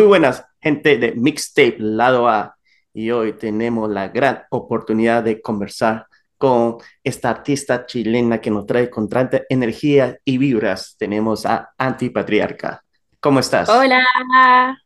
Muy buenas, gente de Mixtape Lado A. Y hoy tenemos la gran oportunidad de conversar con esta artista chilena que nos trae con tanta energía y vibras. Tenemos a Antipatriarca. ¿Cómo estás? Hola,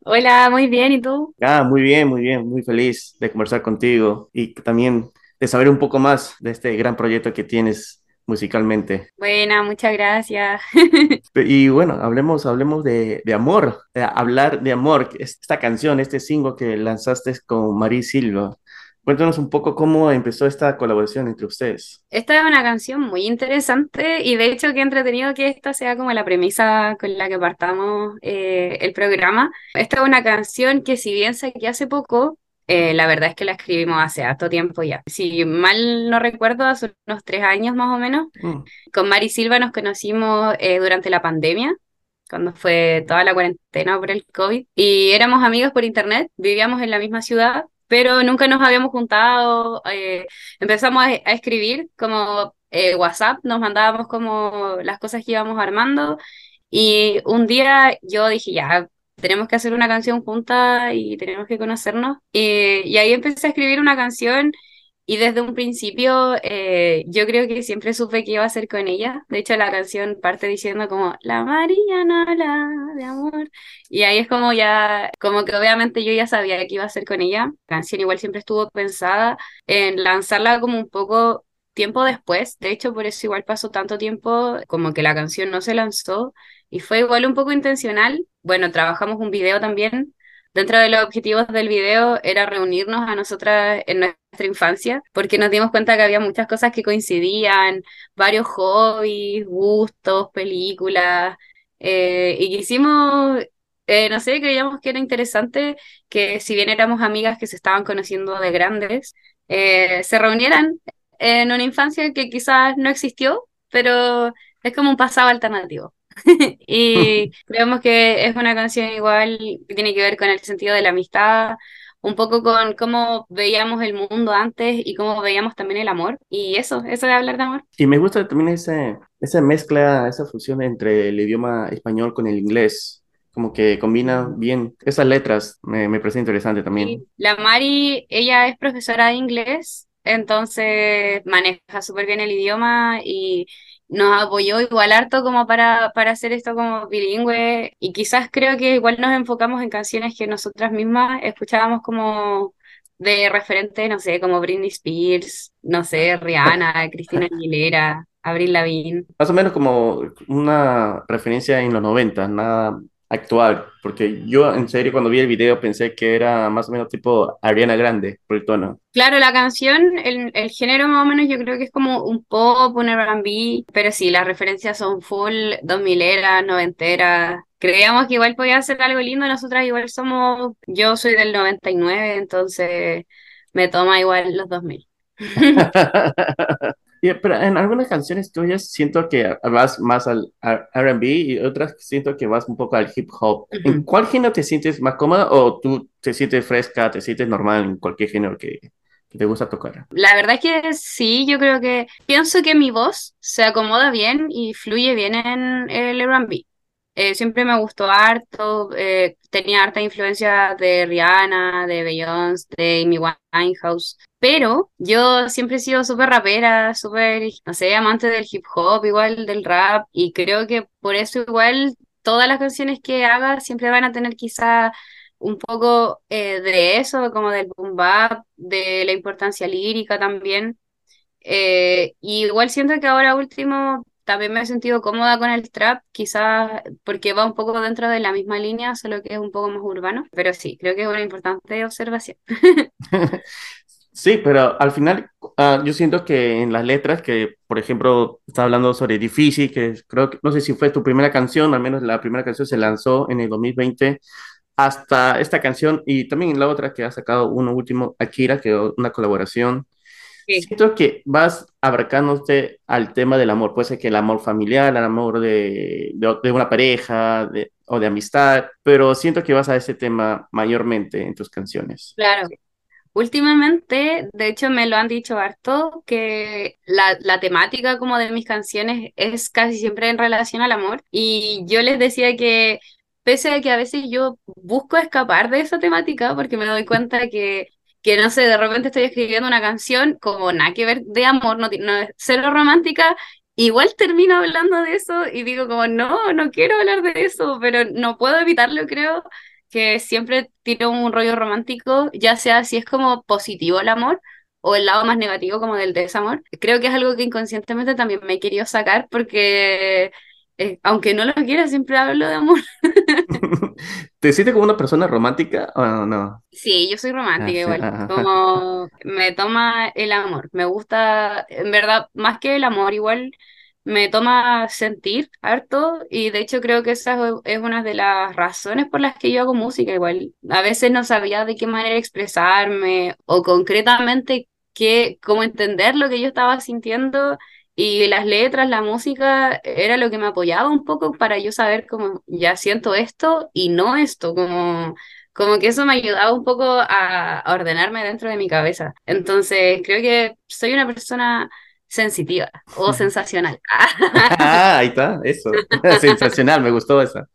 hola, muy bien, ¿y tú? Ah, muy bien, muy bien, muy feliz de conversar contigo y también de saber un poco más de este gran proyecto que tienes musicalmente. Buena, muchas gracias. Y bueno, hablemos, hablemos de, de amor, de hablar de amor, esta canción, este single que lanzaste con Marí Silva. Cuéntanos un poco cómo empezó esta colaboración entre ustedes. Esta es una canción muy interesante y de hecho qué entretenido que esta sea como la premisa con la que partamos eh, el programa. Esta es una canción que si bien sé que hace poco, eh, la verdad es que la escribimos hace harto tiempo ya. Si mal no recuerdo, hace unos tres años más o menos. Mm. Con Mari Silva nos conocimos eh, durante la pandemia, cuando fue toda la cuarentena por el COVID. Y éramos amigos por internet, vivíamos en la misma ciudad, pero nunca nos habíamos juntado. Eh, empezamos a, a, escribir como WhatsApp, nos mandábamos como las cosas que íbamos armando. Y un día yo dije, ya, tenemos que hacer una canción junta y tenemos que conocernos. Eh, y ahí empecé a escribir una canción y desde un principio eh, yo creo que siempre supe que iba a ser con ella. De hecho, la canción parte diciendo como la Mariana, de amor. Y ahí es como ya, como que obviamente yo ya sabía que iba a ser con ella. La canción igual siempre estuvo pensada en lanzarla como un poco tiempo después. De hecho, por eso igual pasó tanto tiempo como que la canción no se lanzó y fue igual un poco intencional. Bueno, trabajamos un video también. Dentro de los objetivos del video era reunirnos a nosotras en nuestra infancia, porque nos dimos cuenta que había muchas cosas que coincidían, varios hobbies, gustos, películas, eh, y quisimos, eh, no sé, creíamos que era interesante que si bien éramos amigas que se estaban conociendo de grandes, eh, se reunieran en una infancia que quizás no existió, pero es como un pasado alternativo. y creemos que es una canción igual que tiene que ver con el sentido de la amistad, un poco con cómo veíamos el mundo antes y cómo veíamos también el amor. Y eso, eso de hablar de amor. Y me gusta también ese, esa mezcla, esa fusión entre el idioma español con el inglés. Como que combina bien esas letras, me, me parece interesante también. La Mari, ella es profesora de inglés, entonces maneja súper bien el idioma y nos apoyó igual harto como para, para hacer esto como bilingüe y quizás creo que igual nos enfocamos en canciones que nosotras mismas escuchábamos como de referente, no sé, como Britney Spears, no sé, Rihanna, Cristina Aguilera, Avril Lavigne. Más o menos como una referencia en los 90, nada actual, porque yo en serio cuando vi el video pensé que era más o menos tipo Ariana Grande por el tono. Claro, la canción, el, el género más o menos yo creo que es como un pop, un R&B, pero sí, las referencias son full 2000 era, noventera. Creíamos que igual podía ser algo lindo, nosotras igual somos, yo soy del 99, entonces me toma igual los 2000. pero en algunas canciones tuyas siento que vas más al RB y otras siento que vas un poco al hip hop. ¿En cuál género te sientes más cómoda o tú te sientes fresca, te sientes normal en cualquier género que, que te gusta tocar? La verdad es que sí, yo creo que pienso que mi voz se acomoda bien y fluye bien en el RB. Eh, siempre me gustó harto, eh, tenía harta influencia de Rihanna, de Beyoncé, de Amy Winehouse, pero yo siempre he sido súper rapera, súper, no sé, amante del hip hop, igual del rap, y creo que por eso igual todas las canciones que haga siempre van a tener quizá un poco eh, de eso, como del boom bap, de la importancia lírica también. igual siento que ahora último también me he sentido cómoda con el trap, quizás porque va un poco dentro de la misma línea, solo que es un poco más urbano, pero sí, creo que es una importante observación. Sí, pero al final uh, yo siento que en las letras, que por ejemplo está hablando sobre Difícil, que creo que no sé si fue tu primera canción, al menos la primera canción se lanzó en el 2020, hasta esta canción y también la otra que ha sacado uno último, Akira, que una colaboración Siento que vas abarcándote al tema del amor, puede ser que el amor familiar, el amor de, de, una pareja o de amistad, pero siento que vas a ese tema mayormente en tus canciones. Claro. Últimamente, de hecho me lo han dicho harto, que la, la temática como de mis canciones es casi siempre en relación al amor y yo les decía que pese a que a veces yo busco escapar de esa temática porque me doy cuenta que, que no sé, de repente estoy escribiendo una canción como nada que ver de amor, no, no es cero romántica, igual termino hablando de eso y digo como, no, no quiero hablar de eso, pero no puedo evitarlo, creo que siempre tiro un rollo romántico, ya sea si es como positivo el amor o el lado más negativo como del desamor. Creo que es algo que inconscientemente también me he querido sacar porque eh, aunque no lo quiera, siempre hablo de amor. ¿Te sientes como una persona romántica o no? Sí, yo soy romántica ah, igual. Como me toma el amor. Me gusta, en verdad, más que el amor, igual me toma sentir harto y de hecho creo que esa es una de las razones por las que yo hago música igual. A veces no sabía de qué manera expresarme o concretamente qué, cómo entender lo que yo estaba sintiendo y las letras, la música era lo que me apoyaba un poco para yo saber cómo ya siento esto y no esto, como, como que eso me ayudaba un poco a, ordenarme dentro de mi cabeza. Entonces creo que soy una persona sensitiva o sensacional. ah, ahí está, eso. Sensacional, me gustó esa.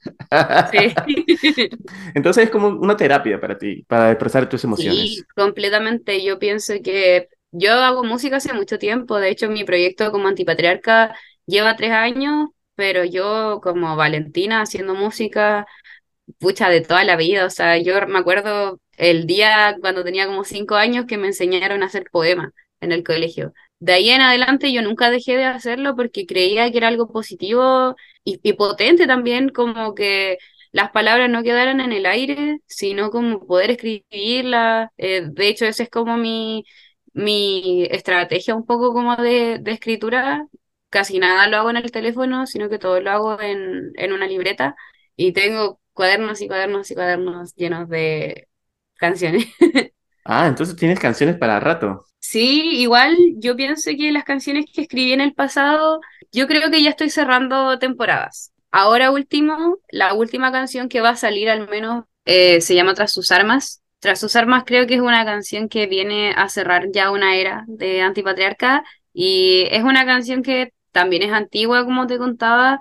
sí. Entonces es como una terapia para ti, para expresar tus emociones. Sí, completamente. Yo pienso que yo hago música hace mucho tiempo, de hecho mi proyecto como antipatriarca lleva tres años, pero yo como Valentina haciendo música, pucha, de toda la vida, o sea, yo me acuerdo el día cuando tenía como cinco años que me enseñaron a hacer poemas en el colegio. De ahí en adelante yo nunca dejé de hacerlo porque creía que era algo positivo y, potente también, como que las palabras no quedaran en el aire, sino como poder escribirlas. Eh, de hecho, ese es como mi, mi estrategia un poco como de, escritura, casi nada lo hago en el teléfono, sino que todo lo hago en, en una libreta y tengo cuadernos y cuadernos y cuadernos llenos de canciones. Ah, entonces tienes canciones para rato. Sí, igual yo pienso que las canciones que escribí en el pasado, yo creo que ya estoy cerrando temporadas. Ahora último, la última canción que va a salir al menos eh, se llama Tras sus armas tras sus armas creo que es una canción que viene a cerrar ya una era de antipatriarca y es una canción que también es antigua, como te contaba,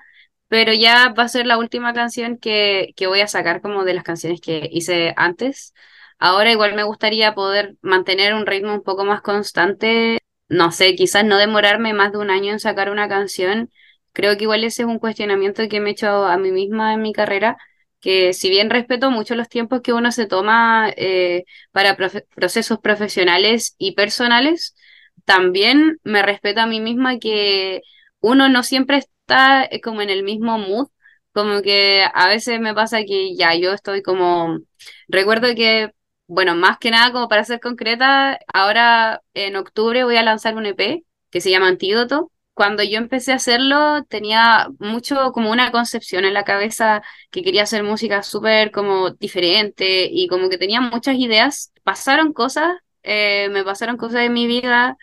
pero ya va a ser la última canción que, que voy a sacar como de las canciones que hice antes. Ahora igual me gustaría poder mantener un ritmo un poco más constante, no sé, quizás no demorarme más de un año en sacar una canción. Creo que igual ese es un cuestionamiento que me he hecho a mí misma en mi carrera, que si bien respeto mucho los tiempos que uno se toma eh, para procesos profesionales y personales, también me respeto a mí misma que uno no siempre está eh, como en el mismo mood, como que a veces me pasa que ya yo estoy como, recuerdo que, bueno, más que nada como para ser concreta, ahora en octubre voy a lanzar un EP que se llama Antídoto cuando yo empecé a hacerlo tenía mucho como una concepción en la cabeza que quería hacer música súper como diferente y como que tenía muchas ideas. Pasaron cosas, eh, me pasaron cosas en mi vida,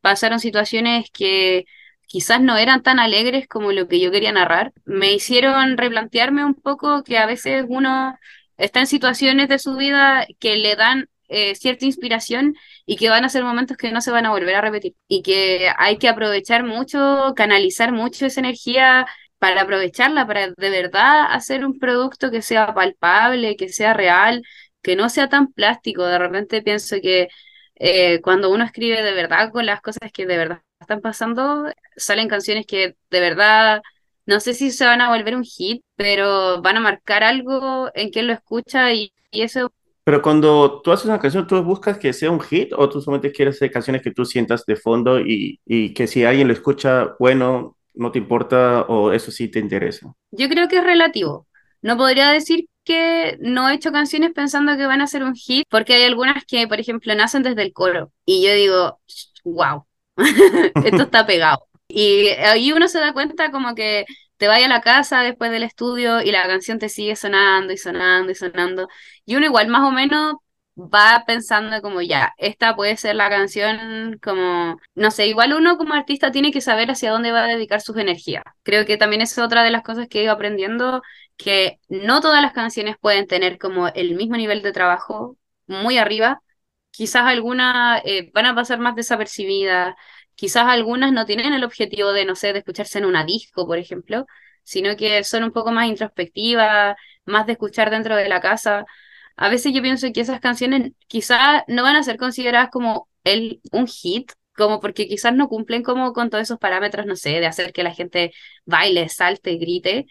pasaron situaciones que quizás no eran tan alegres como lo que yo quería narrar. Me hicieron replantearme un poco que a veces uno está en situaciones de su vida que le dan eh, cierta inspiración y que van a ser momentos que no se van a volver a repetir y que hay que aprovechar mucho, canalizar mucho esa energía para aprovecharla, para de verdad hacer un producto que sea palpable, que sea real, que no sea tan plástico. De repente pienso que eh, cuando uno escribe de verdad con las cosas que de verdad están pasando, salen canciones que de verdad no sé si se van a volver un hit, pero van a marcar algo en quien lo escucha y, y eso pero cuando tú haces una canción, ¿tú buscas que sea un hit o tú solamente quieres hacer canciones que tú sientas de fondo y, y que si alguien lo escucha, bueno, no te importa o eso sí te interesa? Yo creo que es relativo. No podría decir que no he hecho canciones pensando que van a ser un hit, porque hay algunas que, por ejemplo, nacen desde el coro y yo digo, wow, esto está pegado. Y ahí uno se da cuenta como que te vaya a la casa después del estudio y la canción te sigue sonando y sonando y sonando. Y uno igual más o menos va pensando como ya, esta puede ser la canción como, no sé, igual uno como artista tiene que saber hacia dónde va a dedicar sus energías. Creo que también es otra de las cosas que he ido aprendiendo, que no todas las canciones pueden tener como el mismo nivel de trabajo muy arriba. Quizás algunas eh, van a pasar más desapercibidas, Quizás algunas no tienen el objetivo de, no sé, de escucharse en una disco, por ejemplo, sino que son un poco más introspectivas, más de escuchar dentro de la casa. A veces yo pienso que esas canciones quizás no van a ser consideradas como el, un hit, como porque quizás no cumplen como con todos esos parámetros, no sé, de hacer que la gente baile, salte, grite,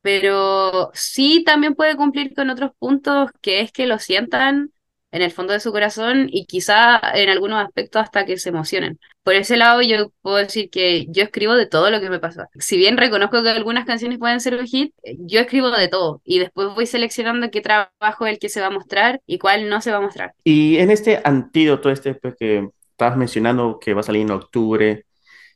pero sí también puede cumplir con otros puntos, que es que lo sientan en el fondo de su corazón y quizá en algunos aspectos hasta que se emocionen. Por ese lado yo puedo decir que yo escribo de todo lo que me pasa. Si bien reconozco que algunas canciones pueden ser un hit, yo escribo de todo y después voy seleccionando qué trabajo es el que se va a mostrar y cuál no se va a mostrar. Y en este antídoto, este pues, que estabas mencionando que va a salir en octubre,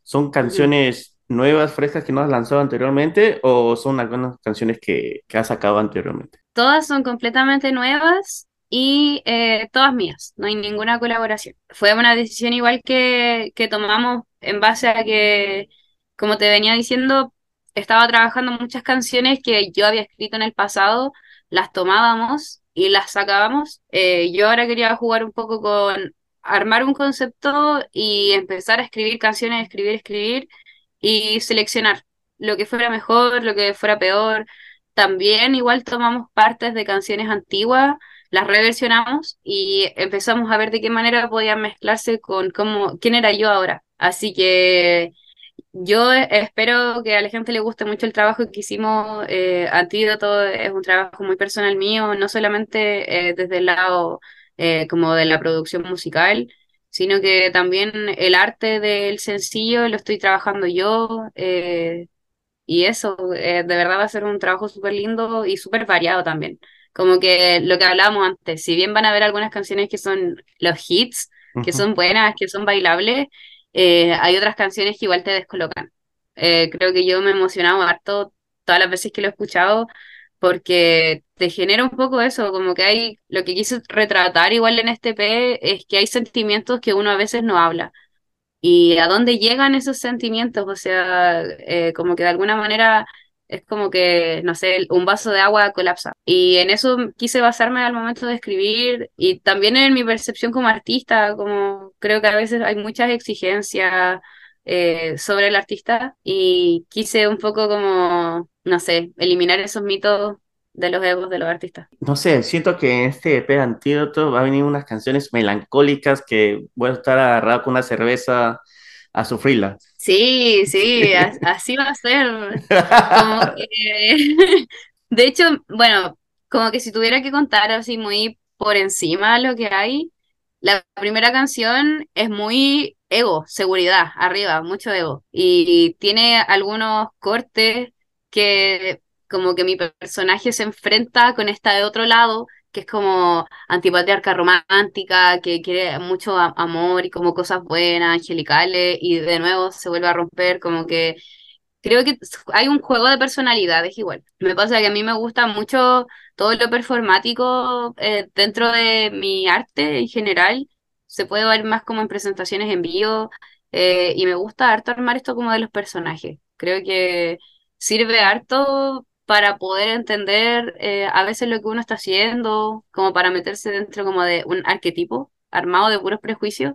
¿son canciones nuevas, frescas que no has lanzado anteriormente o son algunas canciones que, que has sacado anteriormente? Todas son completamente nuevas y eh, todas mías, no hay ninguna colaboración. Fue una decisión igual que, que tomamos en base a que, como te venía diciendo, estaba trabajando muchas canciones que yo había escrito en el pasado, las tomábamos y las sacábamos. Eh, yo ahora quería jugar un poco con armar un concepto y empezar a escribir canciones, escribir, escribir y seleccionar lo que fuera mejor, lo que fuera peor. También igual tomamos partes de canciones antiguas las reversionamos y empezamos a ver de qué manera podían mezclarse con cómo, quién era yo ahora. Así que yo espero que a la gente le guste mucho el trabajo que hicimos. Eh, Antídoto es un trabajo muy personal mío, no solamente eh, desde el lado eh, como de la producción musical, sino que también el arte del sencillo lo estoy trabajando yo. Eh, y eso, de verdad va a ser un trabajo súper lindo y súper variado también. Como que lo que hablábamos antes, si bien van a haber algunas canciones que son los hits, que son buenas, que son bailables, eh, hay otras canciones que igual te descolocan. Eh, creo que yo me he emocionado harto todas las veces que lo he escuchado porque te genera un poco eso, como que hay, lo que quise retratar igual en este P es que hay sentimientos que uno a veces no habla. ¿Y a dónde llegan esos sentimientos? O sea, eh, como que de alguna manera es como que, no sé, un vaso de agua colapsa. Y en eso quise basarme al momento de escribir y también en mi percepción como artista, como creo que a veces hay muchas exigencias eh, sobre el artista y quise un poco como, no sé, eliminar esos mitos de los egos de los artistas. No sé, siento que en este EP Antídoto va a venir unas canciones melancólicas que voy a estar agarrado con una cerveza a sufrirla. Sí, sí, así va a ser. de hecho, bueno, como que si tuviera que contar así muy por encima lo que hay, la primera canción es muy ego, seguridad, arriba, mucho ego. Y tiene algunos cortes que como que mi personaje se enfrenta con esta de otro lado que es como antipatriarca romántica, que quiere mucho amor y como cosas buenas, angelicales, y de nuevo se vuelve a romper, como que creo que hay un juego de personalidades igual. Me pasa que a mí me gusta mucho todo lo performático eh, dentro de mi arte en general. Se puede ver más como en presentaciones en vivo eh, y me gusta harto armar esto como de los personajes. Creo que sirve harto para poder entender eh, a veces lo que uno está haciendo, como para meterse dentro como de un arquetipo armado de puros prejuicios.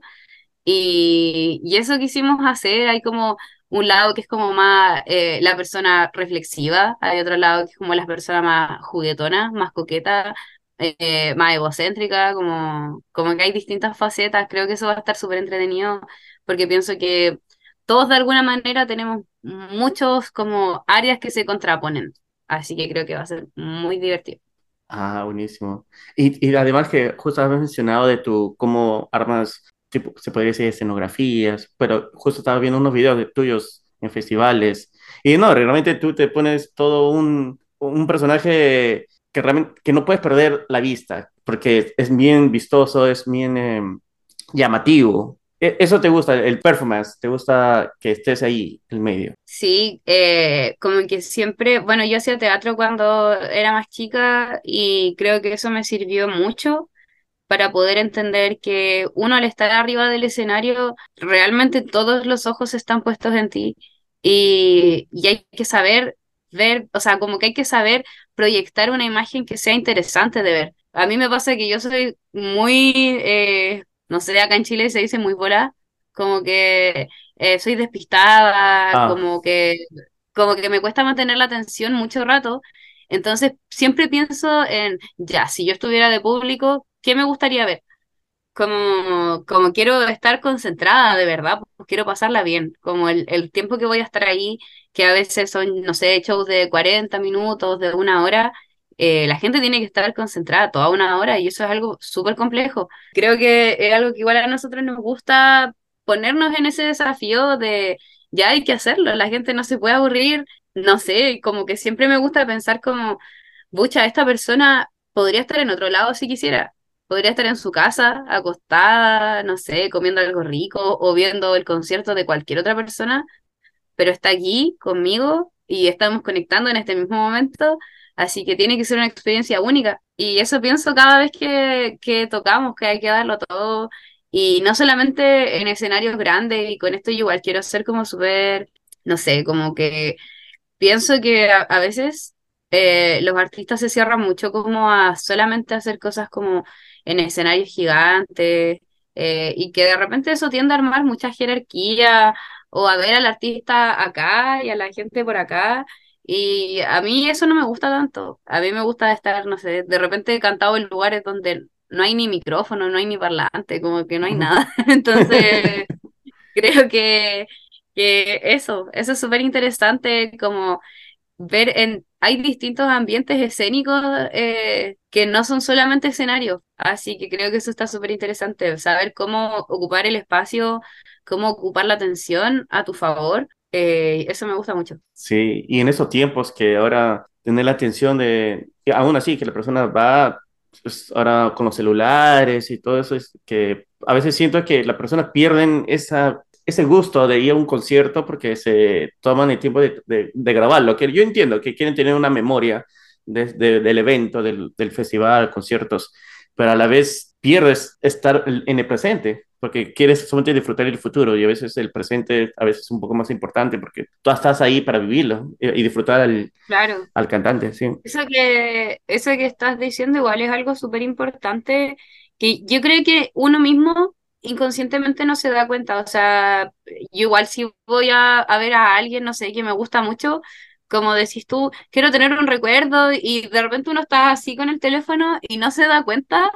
Y, y eso quisimos hacer, hay como un lado que es como más eh, la persona reflexiva, hay otro lado que es como la persona más juguetona, más coqueta, eh, más egocéntrica, como, como que hay distintas facetas, creo que eso va a estar súper entretenido, porque pienso que todos de alguna manera tenemos muchos como áreas que se contraponen. Así que creo que va a ser muy divertido. Ah, buenísimo. Y, y además que justo has mencionado de tu cómo armas, tipo, se podría decir escenografías, pero justo estaba viendo unos videos de tuyos en festivales. Y no, realmente tú te pones todo un, un personaje que realmente que no puedes perder la vista, porque es bien vistoso, es bien em, llamativo. E, ¿Eso te gusta, el performance? ¿Te gusta que estés ahí en medio? Sí, eh, como que siempre, bueno, yo hacía teatro cuando era más chica y creo que eso me sirvió mucho para poder entender que uno al estar arriba del escenario, realmente todos los ojos están puestos en ti y, y hay que saber ver, o sea, como que hay que saber proyectar una imagen que sea interesante de ver. A mí me pasa que yo soy muy... Eh, no sé, acá en Chile se dice muy bola, como que eh, soy despistada, ah. como que como que me cuesta mantener la atención mucho rato. Entonces, siempre pienso en, ya, si yo estuviera de público, ¿qué me gustaría ver? Como, como quiero estar concentrada de verdad, pues quiero pasarla bien, como el, el tiempo que voy a estar ahí, que a veces son, no sé, shows de 40 minutos, de una hora, eh, la gente tiene que estar concentrada toda una hora y eso es algo súper complejo. Creo que es algo que igual a nosotros nos gusta ponernos en ese desafío de ya hay que hacerlo, la gente no se puede aburrir, no sé, como que siempre me gusta pensar como, bucha, esta persona podría estar en otro lado si quisiera, podría estar en su casa, acostada, no sé, comiendo algo rico o viendo el concierto de cualquier otra persona, pero está aquí conmigo y estamos conectando en este mismo momento, así que tiene que ser una experiencia única. Y eso pienso cada vez que, que tocamos, que hay que darlo todo y no solamente en escenarios grandes, y con esto yo igual quiero ser como súper, no sé, como que pienso que a, veces eh, los artistas se cierran mucho como a solamente hacer cosas como en escenarios gigantes, eh, y que de repente eso tiende a armar mucha jerarquía, o a ver al artista acá y a la gente por acá. Y a mí eso no me gusta tanto. A mí me gusta estar, no sé, de repente cantado en lugares donde no hay ni micrófono, no hay ni parlante, como que no hay nada. Entonces, creo que, que eso, eso es súper interesante, como ver en, hay distintos ambientes escénicos eh, que no son solamente escenarios, así que creo que eso está súper interesante, saber cómo ocupar el espacio, cómo ocupar la atención a tu favor, eh, eso me gusta mucho. Sí, y en esos tiempos que ahora tener la atención de, aún así, que la persona va pues ahora con los celulares y todo eso, es que a veces siento que las personas pierden esa, ese gusto de ir a un concierto porque se toman el tiempo de, de, grabarlo, que yo entiendo que quieren tener una memoria del evento, del, del festival, conciertos, pero a la vez pierdes estar en el presente porque quieres solamente disfrutar el futuro y a veces el presente a veces es un poco más importante porque tú estás ahí para vivirlo y, disfrutar al, claro. al cantante, sí. Eso que, eso que estás diciendo igual es algo súper importante que yo creo que uno mismo inconscientemente no se da cuenta, o sea, yo igual si voy a, a ver a alguien, no sé, que me gusta mucho, como decís tú, quiero tener un recuerdo y de repente uno está así con el teléfono y no se da cuenta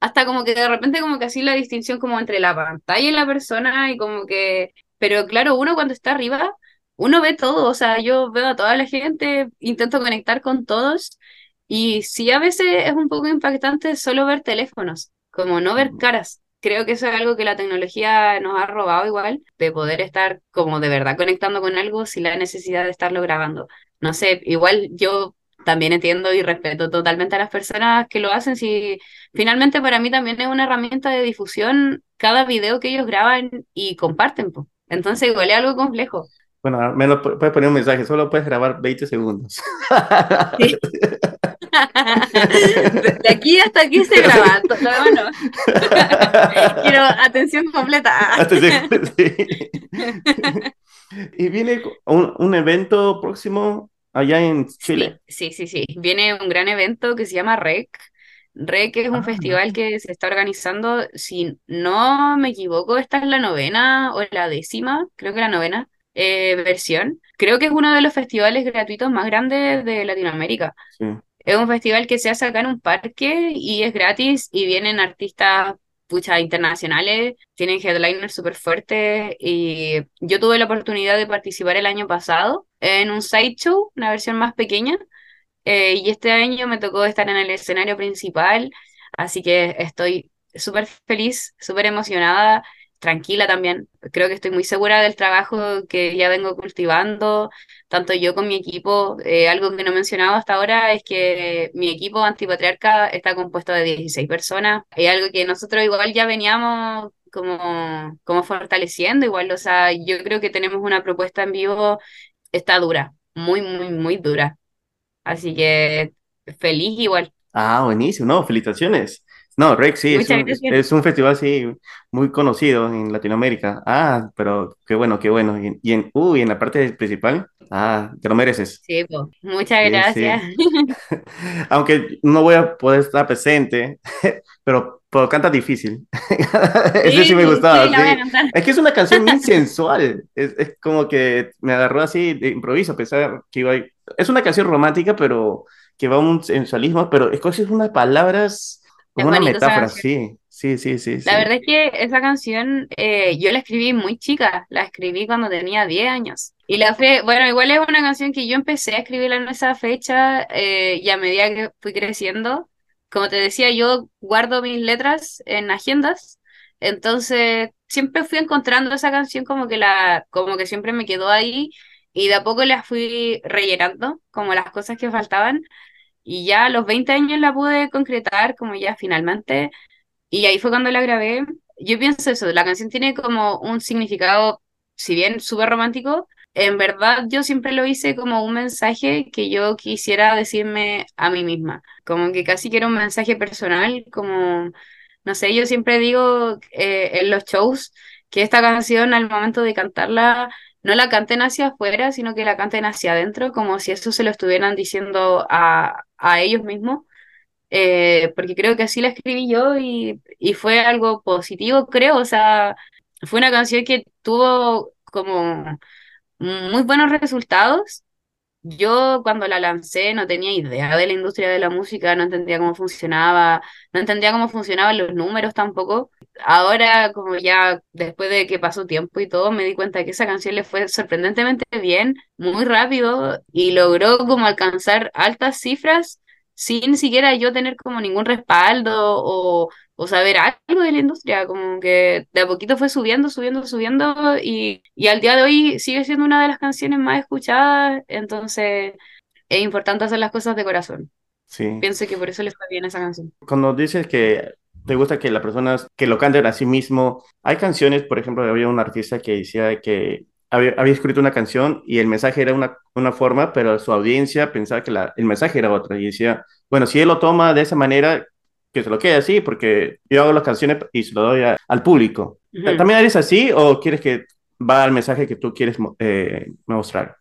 hasta como que de repente como que así la distinción como entre la pantalla y la persona y como que, pero claro, uno cuando está arriba, uno ve todo, o sea, yo veo a toda la gente, intento conectar con todos y sí a veces es un poco impactante solo ver teléfonos, como no ver caras. Creo que eso es algo que la tecnología nos ha robado igual, de poder estar como de verdad conectando con algo sin la necesidad de estarlo grabando. No sé, igual yo también entiendo y respeto totalmente a las personas que lo hacen. Si finalmente para mí también es una herramienta de difusión cada video que ellos graban y comparten. Pues. Entonces igual es algo complejo. Bueno, al menos puedes poner un mensaje, solo puedes grabar 20 segundos. De aquí hasta aquí se graba, no. Quiero atención completa. Atención, sí. Y viene un, un evento próximo allá en Chile. Sí, sí, sí, Viene un gran evento que se llama REC. REC es un ah, festival que se está organizando, si no me equivoco, esta es la novena o la décima, creo que la novena eh, versión. Creo que es uno de los festivales gratuitos más grandes de Latinoamérica. Es un festival que se hace acá en un parque y es gratis y vienen artistas pucha, internacionales, tienen headliners súper fuertes y yo tuve la oportunidad de participar el año pasado en un sideshow, una versión más pequeña, eh, y este año me tocó estar en el escenario principal, así que estoy súper feliz, súper emocionada tranquila también. Creo que estoy muy segura del trabajo que ya vengo cultivando, tanto yo con mi equipo. Eh, algo que no he mencionado hasta ahora es que mi equipo antipatriarca está compuesto de 16 personas. Es algo que nosotros igual ya veníamos como, como fortaleciendo, igual, o sea, yo creo que tenemos una propuesta en vivo, está dura, muy, muy, muy dura. Así que feliz igual. Ah, buenísimo, no, felicitaciones. No, Rex sí, es un, es un, festival sí muy conocido en Latinoamérica. Ah, pero qué bueno, qué bueno. Y, en, uy, en la parte principal, ah, te lo mereces. Sí, pues, muchas gracias. Aunque no voy a poder estar presente, pero, pero canta difícil. Ese sí, me gustaba. Es que es una canción muy sensual. Es, es, como que me agarró así de improviso, a pesar que iba es una canción romántica, pero que va a un sensualismo, pero escoges unas palabras como una metáfora, sí, sí, sí, sí. La verdad es que esa canción eh, yo la escribí muy chica, la escribí cuando tenía 10 años. Y la fe, bueno, igual es una canción que yo empecé a escribirla en esa fecha eh, y a medida que fui creciendo, como te decía, yo guardo mis letras en agendas, entonces siempre fui encontrando esa canción como que la, como que siempre me quedó ahí y de a poco la fui rellenando, como las cosas que faltaban. Y ya a los 20 años la pude concretar, como ya finalmente. Y ahí fue cuando la grabé. Yo pienso eso, la canción tiene como un significado, si bien súper romántico, en verdad yo siempre lo hice como un mensaje que yo quisiera decirme a mí misma, como que casi que era un mensaje personal, como, no sé, yo siempre digo eh, en los shows que esta canción al momento de cantarla no la canten hacia afuera, sino que la canten hacia adentro, como si eso se lo estuvieran diciendo a, a ellos mismos, eh, porque creo que así la escribí yo y, y fue algo positivo, creo, o sea, fue una canción que tuvo como muy buenos resultados. Yo cuando la lancé no tenía idea de la industria de la música, no entendía cómo funcionaba, no entendía cómo funcionaban los números tampoco. Ahora, como ya después de que pasó tiempo y todo, me di cuenta que esa canción le fue sorprendentemente bien, muy rápido y logró como alcanzar altas cifras sin siquiera yo tener como ningún respaldo o, o saber algo de la industria, como que de a poquito fue subiendo, subiendo, subiendo y, y al día de hoy sigue siendo una de las canciones más escuchadas, entonces es importante hacer las cosas de corazón. Sí. Pienso que por eso le fue bien esa canción. Cuando dices que te gusta que las personas que lo canten a sí mismo, hay canciones, por ejemplo, había un artista que decía que había, había escrito una canción y el mensaje era una, una forma, pero su audiencia pensaba que la, el mensaje era otra y decía, bueno, si él lo toma de esa manera, que se lo quede así, porque yo hago las canciones y se lo doy al público. ¿También eres así o quieres que va al mensaje que tú quieres eh, mostrar?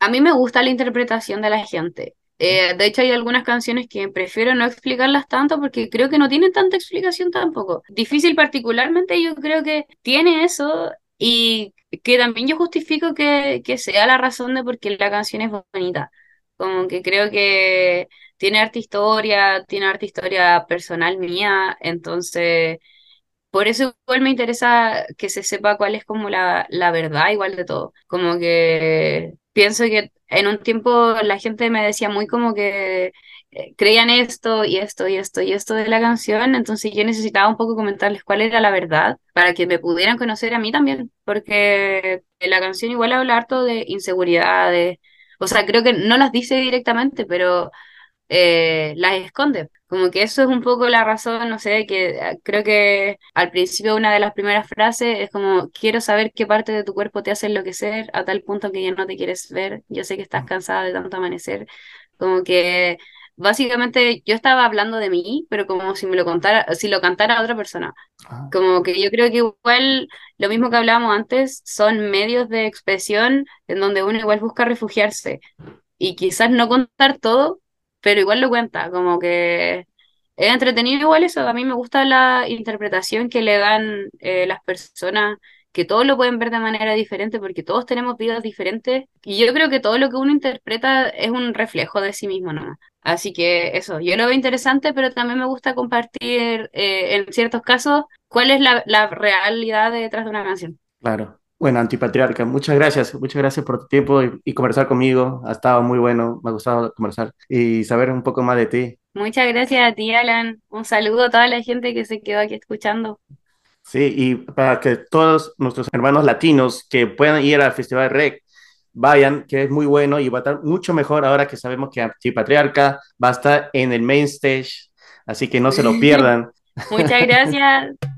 A mí me gusta la interpretación de la gente. Eh, de hecho, hay algunas canciones que prefiero no explicarlas tanto porque creo que no tienen tanta explicación tampoco. Difícil particularmente, yo creo que tiene eso y que también yo justifico que, que sea la razón de por qué la canción es bonita. Como que creo que tiene arte historia, tiene arte historia personal mía, entonces por eso igual me interesa que se sepa cuál es como la, la verdad igual de todo. Como que pienso que en un tiempo la gente me decía muy como que eh, creían esto y esto y esto y esto de la canción, entonces yo necesitaba un poco comentarles cuál era la verdad para que me pudieran conocer a mí también, porque la canción igual habla harto de inseguridades, o sea, creo que no las dice directamente, pero eh, las esconde. Como que eso es un poco la razón, no sé, que eh, creo que al principio una de las primeras frases es como, quiero saber qué parte de tu cuerpo te hace enloquecer a tal punto que ya no te quieres ver, yo sé que estás cansada de tanto amanecer. Como que básicamente yo estaba hablando de mí, pero como si me lo contara, si lo cantara otra persona. Ah. Como que yo creo que igual lo mismo que hablábamos antes son medios de expresión en donde uno igual busca refugiarse y quizás no contar todo, pero igual lo cuenta, como que es entretenido igual eso, a mí me gusta la interpretación que le dan eh, las personas, que todos lo pueden ver de manera diferente porque todos tenemos vidas diferentes y yo creo que todo lo que uno interpreta es un reflejo de sí mismo nomás. Así que eso, yo lo veo interesante, pero también me gusta compartir eh, en ciertos casos cuál es la, la realidad detrás de una canción. Claro. Bueno, antipatriarca, muchas gracias, muchas gracias por tu tiempo y, conversar conmigo. Ha estado muy bueno, me ha gustado conversar y saber un poco más de ti. Muchas gracias a ti, Alan. Un saludo a toda la gente que se quedó aquí escuchando. Sí, y para que todos nuestros hermanos latinos que puedan ir al Festival REC vayan, que es muy bueno y va a estar mucho mejor ahora que sabemos que Antipatriarca va a estar en el main stage, así que no se lo pierdan. Muchas gracias.